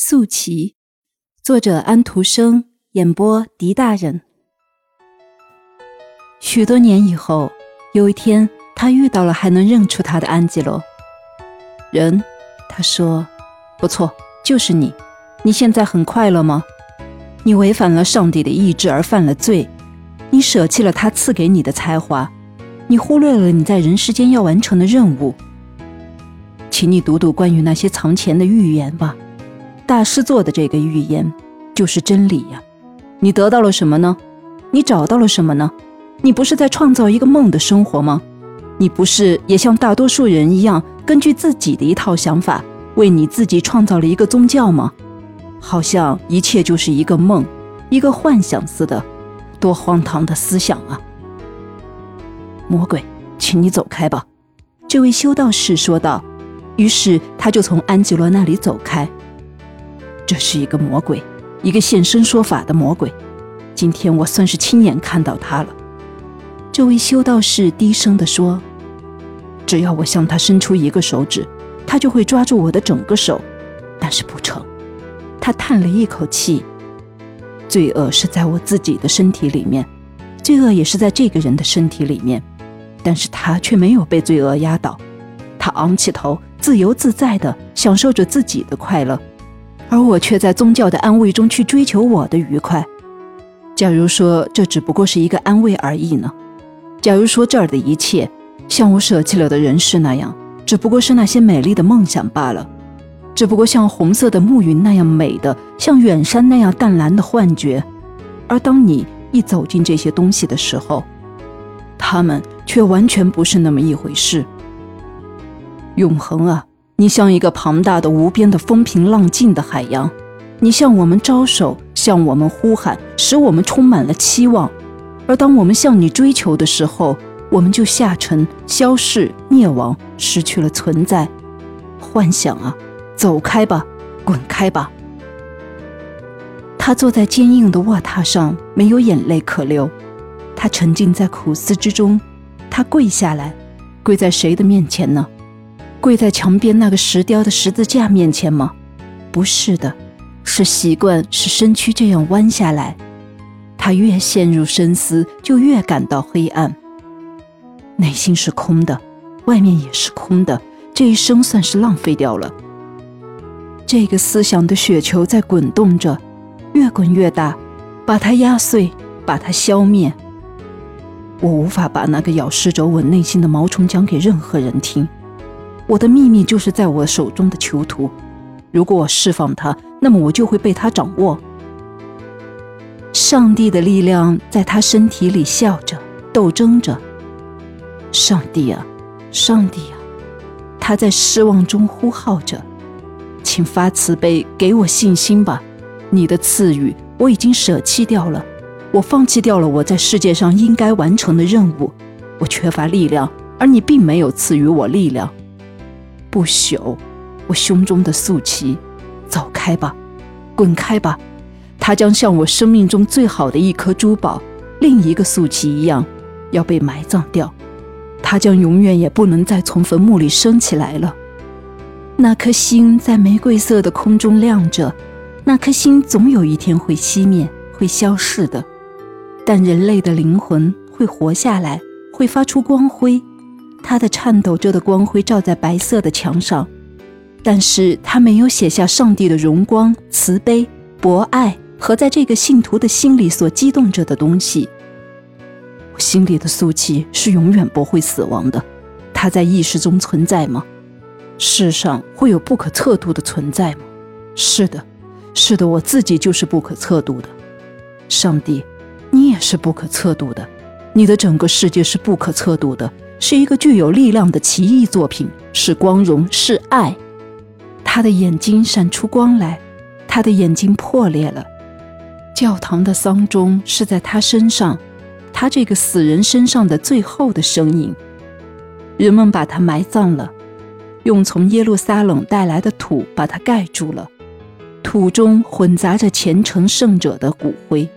素琪，作者安徒生，演播狄大人。许多年以后，有一天，他遇到了还能认出他的安吉罗。人，他说：“不错，就是你。你现在很快乐吗？你违反了上帝的意志而犯了罪，你舍弃了他赐给你的才华，你忽略了你在人世间要完成的任务。请你读读关于那些藏钱的预言吧。”大师做的这个预言，就是真理呀！你得到了什么呢？你找到了什么呢？你不是在创造一个梦的生活吗？你不是也像大多数人一样，根据自己的一套想法，为你自己创造了一个宗教吗？好像一切就是一个梦，一个幻想似的，多荒唐的思想啊！魔鬼，请你走开吧！这位修道士说道。于是他就从安吉罗那里走开。这是一个魔鬼，一个现身说法的魔鬼。今天我算是亲眼看到他了。这位修道士低声地说：“只要我向他伸出一个手指，他就会抓住我的整个手。但是不成。”他叹了一口气：“罪恶是在我自己的身体里面，罪恶也是在这个人的身体里面，但是他却没有被罪恶压倒。他昂起头，自由自在地享受着自己的快乐。”而我却在宗教的安慰中去追求我的愉快。假如说这只不过是一个安慰而已呢？假如说这儿的一切，像我舍弃了的人世那样，只不过是那些美丽的梦想罢了，只不过像红色的暮云那样美的，像远山那样淡蓝的幻觉。而当你一走进这些东西的时候，它们却完全不是那么一回事。永恒啊！你像一个庞大的、无边的、风平浪静的海洋，你向我们招手，向我们呼喊，使我们充满了期望。而当我们向你追求的时候，我们就下沉、消逝、灭亡，失去了存在。幻想啊，走开吧，滚开吧！他坐在坚硬的卧榻上，没有眼泪可流。他沉浸在苦思之中。他跪下来，跪在谁的面前呢？跪在墙边那个石雕的十字架面前吗？不是的，是习惯使身躯这样弯下来。他越陷入深思，就越感到黑暗。内心是空的，外面也是空的，这一生算是浪费掉了。这个思想的雪球在滚动着，越滚越大，把它压碎，把它消灭。我无法把那个咬噬着我内心的毛虫讲给任何人听。我的秘密就是在我手中的囚徒，如果我释放它，那么我就会被它掌握。上帝的力量在他身体里笑着，斗争着。上帝啊，上帝啊，他在失望中呼号着，请发慈悲给我信心吧。你的赐予我已经舍弃掉了，我放弃掉了我在世界上应该完成的任务。我缺乏力量，而你并没有赐予我力量。不朽，我胸中的素旗，走开吧，滚开吧！它将像我生命中最好的一颗珠宝，另一个素旗一样，要被埋葬掉。它将永远也不能再从坟墓里升起来了。那颗星在玫瑰色的空中亮着，那颗星总有一天会熄灭，会消逝的。但人类的灵魂会活下来，会发出光辉。他的颤抖着的光辉照在白色的墙上，但是他没有写下上帝的荣光、慈悲、博爱和在这个信徒的心里所激动着的东西。我心里的素气是永远不会死亡的，它在意识中存在吗？世上会有不可测度的存在吗？是的，是的，我自己就是不可测度的。上帝，你也是不可测度的，你的整个世界是不可测度的。是一个具有力量的奇异作品，是光荣，是爱。他的眼睛闪出光来，他的眼睛破裂了。教堂的丧钟是在他身上，他这个死人身上的最后的声音。人们把他埋葬了，用从耶路撒冷带来的土把它盖住了，土中混杂着虔诚圣者的骨灰。